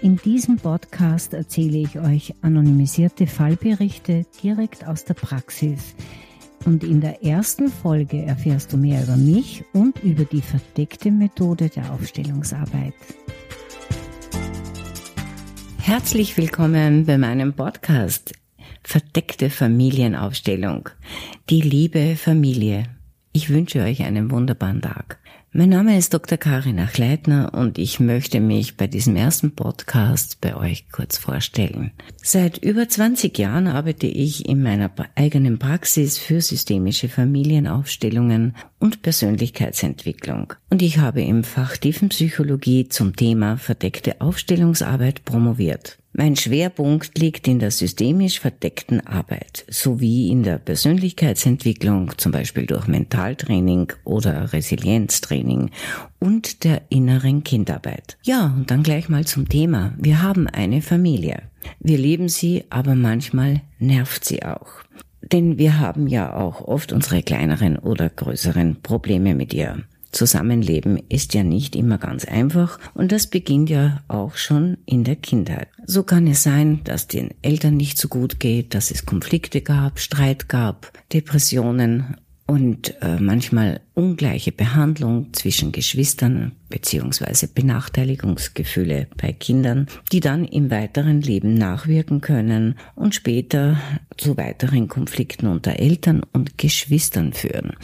In diesem Podcast erzähle ich euch anonymisierte Fallberichte direkt aus der Praxis. Und in der ersten Folge erfährst du mehr über mich und über die verdeckte Methode der Aufstellungsarbeit. Herzlich willkommen bei meinem Podcast Verdeckte Familienaufstellung. Die liebe Familie. Ich wünsche euch einen wunderbaren Tag. Mein Name ist Dr. Karina Kleitner und ich möchte mich bei diesem ersten Podcast bei euch kurz vorstellen. Seit über 20 Jahren arbeite ich in meiner eigenen Praxis für systemische Familienaufstellungen und Persönlichkeitsentwicklung. Und ich habe im Fach Tiefenpsychologie zum Thema verdeckte Aufstellungsarbeit promoviert. Mein Schwerpunkt liegt in der systemisch verdeckten Arbeit sowie in der Persönlichkeitsentwicklung, zum Beispiel durch Mentaltraining oder Resilienztraining und der inneren Kindarbeit. Ja, und dann gleich mal zum Thema. Wir haben eine Familie. Wir lieben sie, aber manchmal nervt sie auch. Denn wir haben ja auch oft unsere kleineren oder größeren Probleme mit ihr. Zusammenleben ist ja nicht immer ganz einfach und das beginnt ja auch schon in der Kindheit. So kann es sein, dass den Eltern nicht so gut geht, dass es Konflikte gab, Streit gab, Depressionen und äh, manchmal ungleiche Behandlung zwischen Geschwistern beziehungsweise Benachteiligungsgefühle bei Kindern, die dann im weiteren Leben nachwirken können und später zu weiteren Konflikten unter Eltern und Geschwistern führen.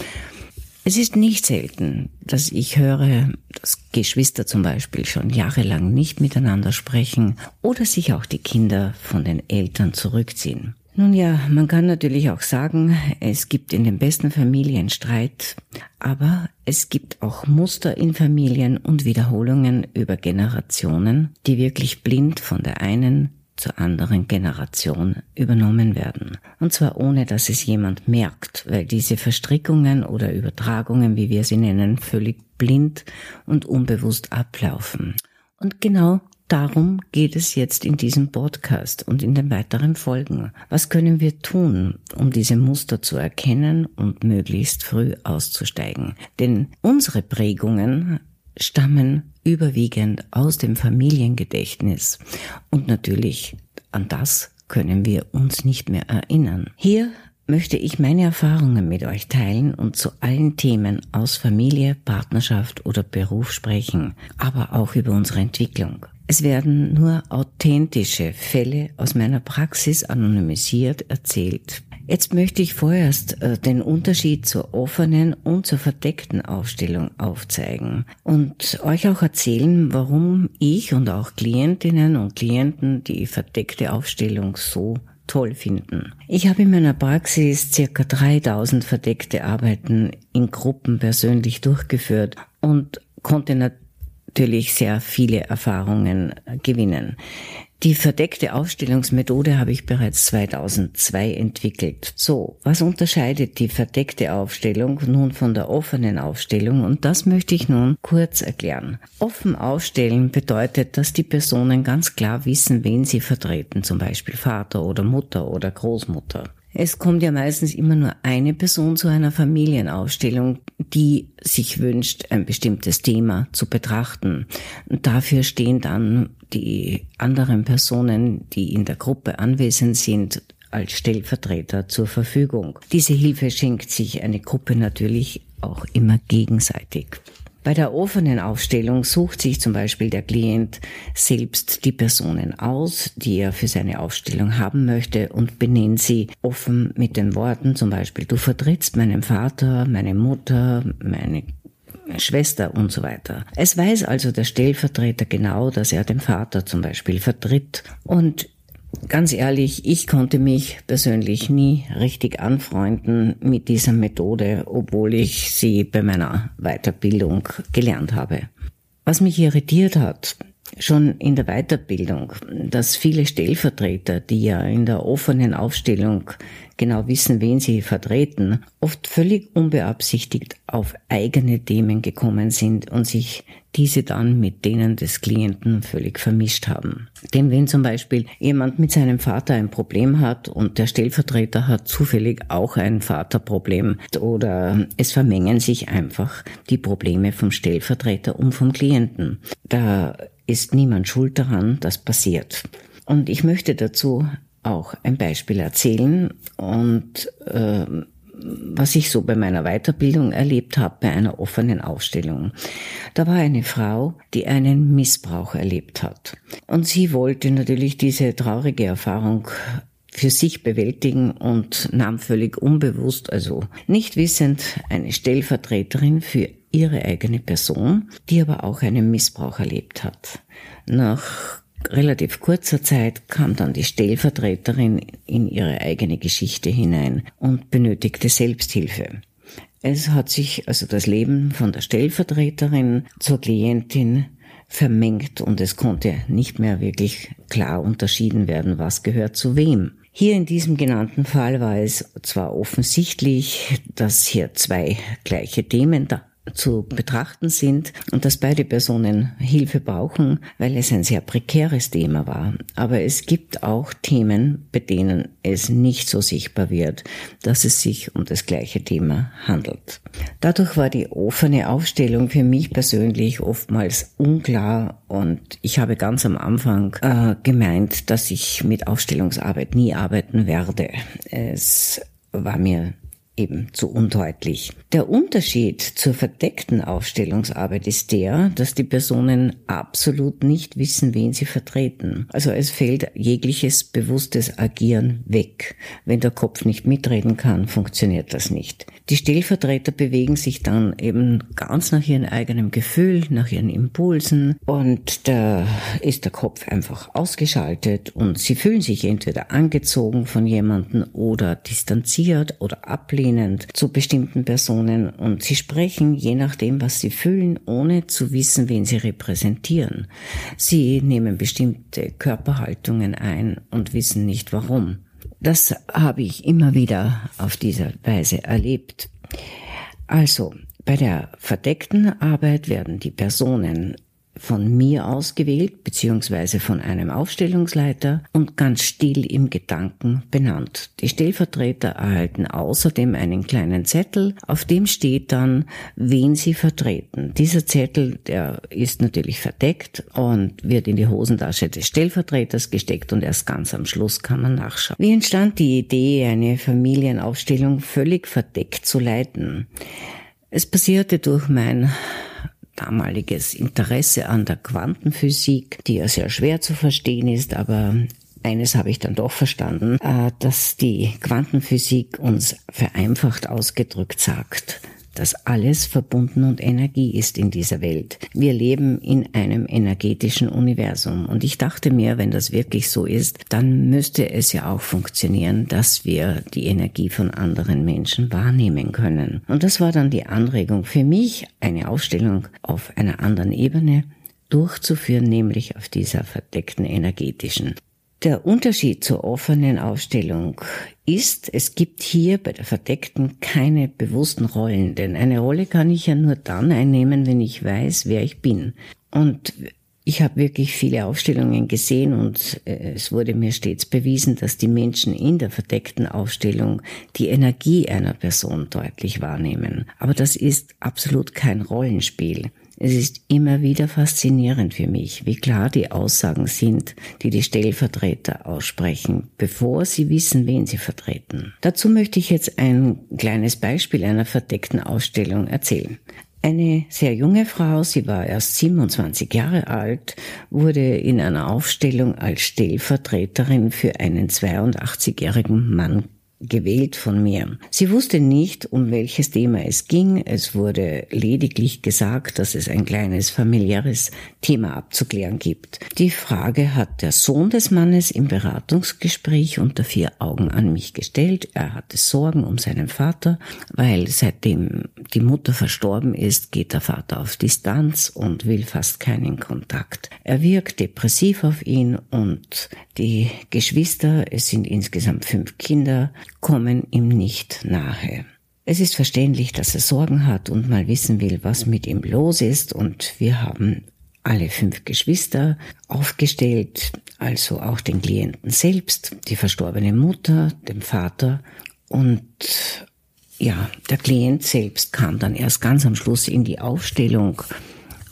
Es ist nicht selten, dass ich höre, dass Geschwister zum Beispiel schon jahrelang nicht miteinander sprechen oder sich auch die Kinder von den Eltern zurückziehen. Nun ja, man kann natürlich auch sagen, es gibt in den besten Familien Streit, aber es gibt auch Muster in Familien und Wiederholungen über Generationen, die wirklich blind von der einen zur anderen Generation übernommen werden. Und zwar ohne, dass es jemand merkt, weil diese Verstrickungen oder Übertragungen, wie wir sie nennen, völlig blind und unbewusst ablaufen. Und genau darum geht es jetzt in diesem Podcast und in den weiteren Folgen. Was können wir tun, um diese Muster zu erkennen und möglichst früh auszusteigen? Denn unsere Prägungen stammen überwiegend aus dem Familiengedächtnis. Und natürlich an das können wir uns nicht mehr erinnern. Hier möchte ich meine Erfahrungen mit euch teilen und zu allen Themen aus Familie, Partnerschaft oder Beruf sprechen, aber auch über unsere Entwicklung. Es werden nur authentische Fälle aus meiner Praxis anonymisiert erzählt. Jetzt möchte ich vorerst äh, den Unterschied zur offenen und zur verdeckten Aufstellung aufzeigen und euch auch erzählen, warum ich und auch Klientinnen und Klienten die verdeckte Aufstellung so toll finden. Ich habe in meiner Praxis circa 3000 verdeckte Arbeiten in Gruppen persönlich durchgeführt und konnte natürlich sehr viele Erfahrungen gewinnen. Die verdeckte Aufstellungsmethode habe ich bereits 2002 entwickelt. So, was unterscheidet die verdeckte Aufstellung nun von der offenen Aufstellung? Und das möchte ich nun kurz erklären. Offen aufstellen bedeutet, dass die Personen ganz klar wissen, wen sie vertreten, zum Beispiel Vater oder Mutter oder Großmutter. Es kommt ja meistens immer nur eine Person zu einer Familienausstellung, die sich wünscht, ein bestimmtes Thema zu betrachten. Und dafür stehen dann die anderen Personen, die in der Gruppe anwesend sind, als Stellvertreter zur Verfügung. Diese Hilfe schenkt sich eine Gruppe natürlich auch immer gegenseitig. Bei der offenen Aufstellung sucht sich zum Beispiel der Klient selbst die Personen aus, die er für seine Aufstellung haben möchte und benennt sie offen mit den Worten zum Beispiel, du vertrittst meinen Vater, meine Mutter, meine Schwester und so weiter. Es weiß also der Stellvertreter genau, dass er den Vater zum Beispiel vertritt und Ganz ehrlich, ich konnte mich persönlich nie richtig anfreunden mit dieser Methode, obwohl ich sie bei meiner Weiterbildung gelernt habe. Was mich irritiert hat, schon in der Weiterbildung, dass viele Stellvertreter, die ja in der offenen Aufstellung genau wissen, wen sie vertreten, oft völlig unbeabsichtigt auf eigene Themen gekommen sind und sich diese dann mit denen des Klienten völlig vermischt haben. Denn wenn zum Beispiel jemand mit seinem Vater ein Problem hat und der Stellvertreter hat zufällig auch ein Vaterproblem oder es vermengen sich einfach die Probleme vom Stellvertreter und vom Klienten. Da ist niemand schuld daran, das passiert. Und ich möchte dazu auch ein Beispiel erzählen und äh, was ich so bei meiner Weiterbildung erlebt habe bei einer offenen Ausstellung. Da war eine Frau, die einen Missbrauch erlebt hat. Und sie wollte natürlich diese traurige Erfahrung für sich bewältigen und nahm völlig unbewusst, also nicht wissend, eine Stellvertreterin für ihre eigene Person, die aber auch einen Missbrauch erlebt hat. Nach relativ kurzer Zeit kam dann die Stellvertreterin in ihre eigene Geschichte hinein und benötigte Selbsthilfe. Es hat sich also das Leben von der Stellvertreterin zur Klientin vermengt und es konnte nicht mehr wirklich klar unterschieden werden, was gehört zu wem. Hier in diesem genannten Fall war es zwar offensichtlich, dass hier zwei gleiche Themen da zu betrachten sind und dass beide Personen Hilfe brauchen, weil es ein sehr prekäres Thema war. Aber es gibt auch Themen, bei denen es nicht so sichtbar wird, dass es sich um das gleiche Thema handelt. Dadurch war die offene Aufstellung für mich persönlich oftmals unklar und ich habe ganz am Anfang äh, gemeint, dass ich mit Aufstellungsarbeit nie arbeiten werde. Es war mir eben zu undeutlich. Der Unterschied zur verdeckten Aufstellungsarbeit ist der, dass die Personen absolut nicht wissen, wen sie vertreten. Also es fällt jegliches bewusstes Agieren weg. Wenn der Kopf nicht mitreden kann, funktioniert das nicht. Die Stellvertreter bewegen sich dann eben ganz nach ihrem eigenen Gefühl, nach ihren Impulsen und da ist der Kopf einfach ausgeschaltet und sie fühlen sich entweder angezogen von jemandem oder distanziert oder ablehnend zu bestimmten Personen und sie sprechen je nachdem, was sie fühlen, ohne zu wissen, wen sie repräsentieren. Sie nehmen bestimmte Körperhaltungen ein und wissen nicht warum. Das habe ich immer wieder auf diese Weise erlebt. Also, bei der verdeckten Arbeit werden die Personen von mir ausgewählt beziehungsweise von einem Aufstellungsleiter und ganz still im Gedanken benannt. Die Stellvertreter erhalten außerdem einen kleinen Zettel, auf dem steht dann, wen sie vertreten. Dieser Zettel, der ist natürlich verdeckt und wird in die Hosentasche des Stellvertreters gesteckt und erst ganz am Schluss kann man nachschauen. Wie entstand die Idee, eine Familienaufstellung völlig verdeckt zu leiten? Es passierte durch mein damaliges Interesse an der Quantenphysik, die ja sehr schwer zu verstehen ist, aber eines habe ich dann doch verstanden, äh, dass die Quantenphysik uns vereinfacht ausgedrückt sagt, dass alles verbunden und Energie ist in dieser Welt. Wir leben in einem energetischen Universum. Und ich dachte mir, wenn das wirklich so ist, dann müsste es ja auch funktionieren, dass wir die Energie von anderen Menschen wahrnehmen können. Und das war dann die Anregung für mich, eine Ausstellung auf einer anderen Ebene durchzuführen, nämlich auf dieser verdeckten energetischen. Der Unterschied zur offenen Aufstellung ist, es gibt hier bei der verdeckten keine bewussten Rollen, denn eine Rolle kann ich ja nur dann einnehmen, wenn ich weiß, wer ich bin. Und ich habe wirklich viele Aufstellungen gesehen und äh, es wurde mir stets bewiesen, dass die Menschen in der verdeckten Aufstellung die Energie einer Person deutlich wahrnehmen. Aber das ist absolut kein Rollenspiel. Es ist immer wieder faszinierend für mich, wie klar die Aussagen sind, die die Stellvertreter aussprechen, bevor sie wissen, wen sie vertreten. Dazu möchte ich jetzt ein kleines Beispiel einer verdeckten Ausstellung erzählen. Eine sehr junge Frau, sie war erst 27 Jahre alt, wurde in einer Aufstellung als Stellvertreterin für einen 82-jährigen Mann gewählt von mir. Sie wusste nicht, um welches Thema es ging. Es wurde lediglich gesagt, dass es ein kleines familiäres Thema abzuklären gibt. Die Frage hat der Sohn des Mannes im Beratungsgespräch unter vier Augen an mich gestellt. Er hatte Sorgen um seinen Vater, weil seitdem die Mutter verstorben ist, geht der Vater auf Distanz und will fast keinen Kontakt. Er wirkt depressiv auf ihn und die Geschwister, es sind insgesamt fünf Kinder, kommen ihm nicht nahe. Es ist verständlich, dass er Sorgen hat und mal wissen will, was mit ihm los ist. Und wir haben alle fünf Geschwister aufgestellt, also auch den Klienten selbst, die verstorbene Mutter, den Vater. Und ja, der Klient selbst kam dann erst ganz am Schluss in die Aufstellung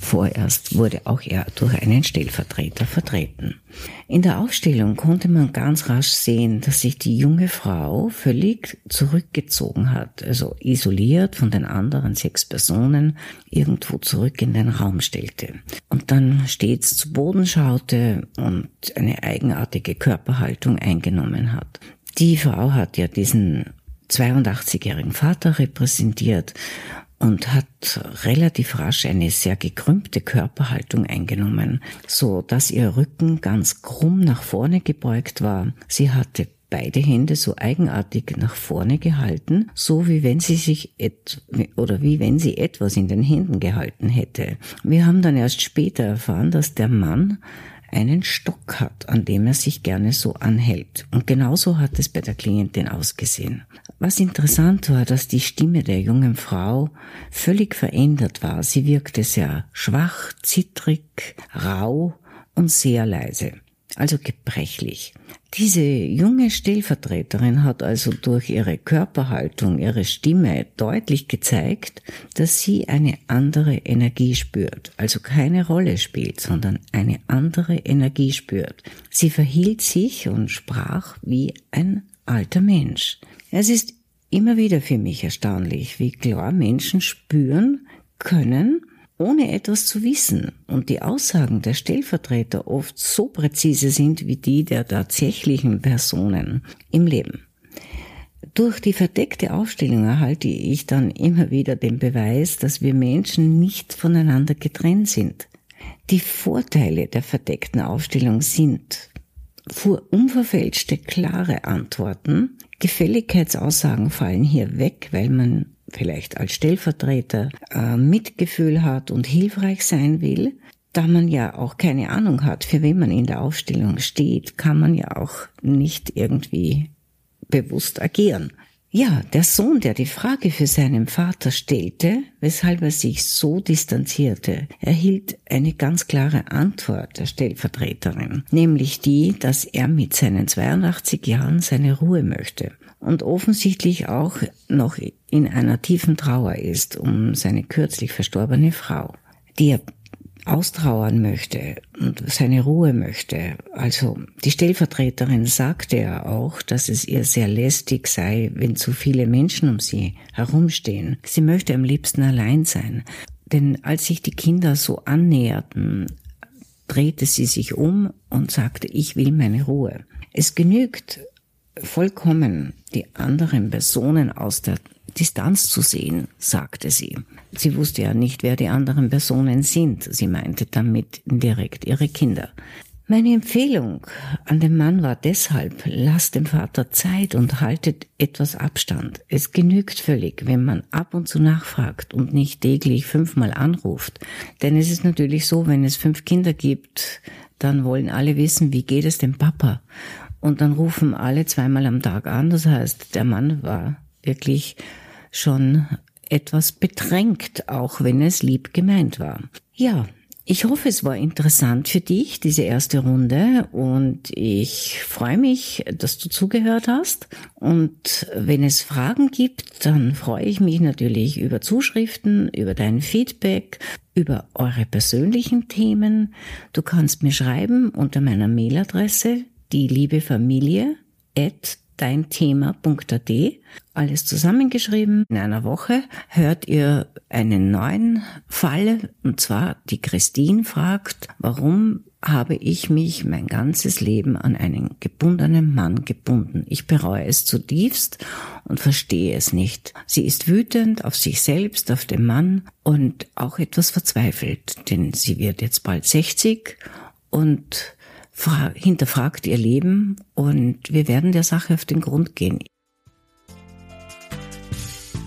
Vorerst wurde auch er durch einen Stellvertreter vertreten. In der Aufstellung konnte man ganz rasch sehen, dass sich die junge Frau völlig zurückgezogen hat, also isoliert von den anderen sechs Personen irgendwo zurück in den Raum stellte und dann stets zu Boden schaute und eine eigenartige Körperhaltung eingenommen hat. Die Frau hat ja diesen 82-jährigen Vater repräsentiert und hat relativ rasch eine sehr gekrümmte Körperhaltung eingenommen, so dass ihr Rücken ganz krumm nach vorne gebeugt war. Sie hatte beide Hände so eigenartig nach vorne gehalten, so wie wenn sie sich et oder wie wenn sie etwas in den Händen gehalten hätte. Wir haben dann erst später erfahren, dass der Mann einen Stock hat, an dem er sich gerne so anhält. Und genauso hat es bei der Klientin ausgesehen. Was interessant war, dass die Stimme der jungen Frau völlig verändert war. Sie wirkte sehr schwach, zittrig, rau und sehr leise, also gebrechlich. Diese junge Stellvertreterin hat also durch ihre Körperhaltung, ihre Stimme deutlich gezeigt, dass sie eine andere Energie spürt, also keine Rolle spielt, sondern eine andere Energie spürt. Sie verhielt sich und sprach wie ein alter Mensch. Es ist immer wieder für mich erstaunlich, wie klar Menschen spüren können, ohne etwas zu wissen und die Aussagen der Stellvertreter oft so präzise sind wie die der tatsächlichen Personen im Leben. Durch die verdeckte Aufstellung erhalte ich dann immer wieder den Beweis, dass wir Menschen nicht voneinander getrennt sind. Die Vorteile der verdeckten Aufstellung sind unverfälschte, klare Antworten, Gefälligkeitsaussagen fallen hier weg, weil man vielleicht als Stellvertreter äh, Mitgefühl hat und hilfreich sein will, da man ja auch keine Ahnung hat, für wen man in der Aufstellung steht, kann man ja auch nicht irgendwie bewusst agieren. Ja, der Sohn, der die Frage für seinen Vater stellte, weshalb er sich so distanzierte, erhielt eine ganz klare Antwort der Stellvertreterin, nämlich die, dass er mit seinen 82 Jahren seine Ruhe möchte und offensichtlich auch noch in einer tiefen Trauer ist um seine kürzlich verstorbene Frau, die er austrauern möchte und seine Ruhe möchte. Also die Stellvertreterin sagte ja auch, dass es ihr sehr lästig sei, wenn zu viele Menschen um sie herumstehen. Sie möchte am liebsten allein sein. Denn als sich die Kinder so annäherten, drehte sie sich um und sagte, ich will meine Ruhe. Es genügt vollkommen die anderen Personen aus der Distanz zu sehen, sagte sie. Sie wusste ja nicht, wer die anderen Personen sind. Sie meinte damit direkt ihre Kinder. Meine Empfehlung an den Mann war deshalb, lasst dem Vater Zeit und haltet etwas Abstand. Es genügt völlig, wenn man ab und zu nachfragt und nicht täglich fünfmal anruft. Denn es ist natürlich so, wenn es fünf Kinder gibt, dann wollen alle wissen, wie geht es dem Papa. Und dann rufen alle zweimal am Tag an. Das heißt, der Mann war wirklich schon etwas bedrängt, auch wenn es lieb gemeint war. Ja, ich hoffe, es war interessant für dich, diese erste Runde, und ich freue mich, dass du zugehört hast. Und wenn es Fragen gibt, dann freue ich mich natürlich über Zuschriften, über dein Feedback, über eure persönlichen Themen. Du kannst mir schreiben unter meiner Mailadresse die liebe Familie at deinthema.at. Alles zusammengeschrieben. In einer Woche hört ihr einen neuen Fall. Und zwar die Christine fragt, warum habe ich mich mein ganzes Leben an einen gebundenen Mann gebunden. Ich bereue es zutiefst und verstehe es nicht. Sie ist wütend auf sich selbst, auf den Mann und auch etwas verzweifelt, denn sie wird jetzt bald 60 und hinterfragt ihr Leben und wir werden der Sache auf den Grund gehen.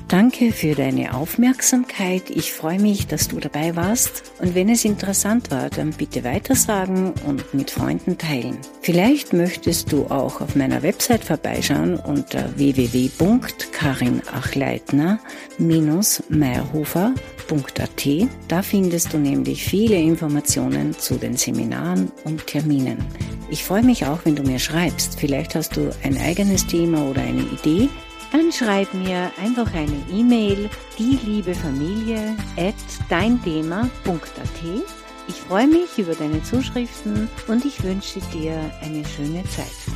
Danke für deine Aufmerksamkeit. Ich freue mich, dass du dabei warst. Und wenn es interessant war, dann bitte weitersagen und mit Freunden teilen. Vielleicht möchtest du auch auf meiner Website vorbeischauen unter www.karinachleitner-meierhofer.at. Da findest du nämlich viele Informationen zu den Seminaren und Terminen. Ich freue mich auch, wenn du mir schreibst. Vielleicht hast du ein eigenes Thema oder eine Idee dann schreib mir einfach eine E-Mail, die liebe Familie at deinthema.at. Ich freue mich über deine Zuschriften und ich wünsche dir eine schöne Zeit.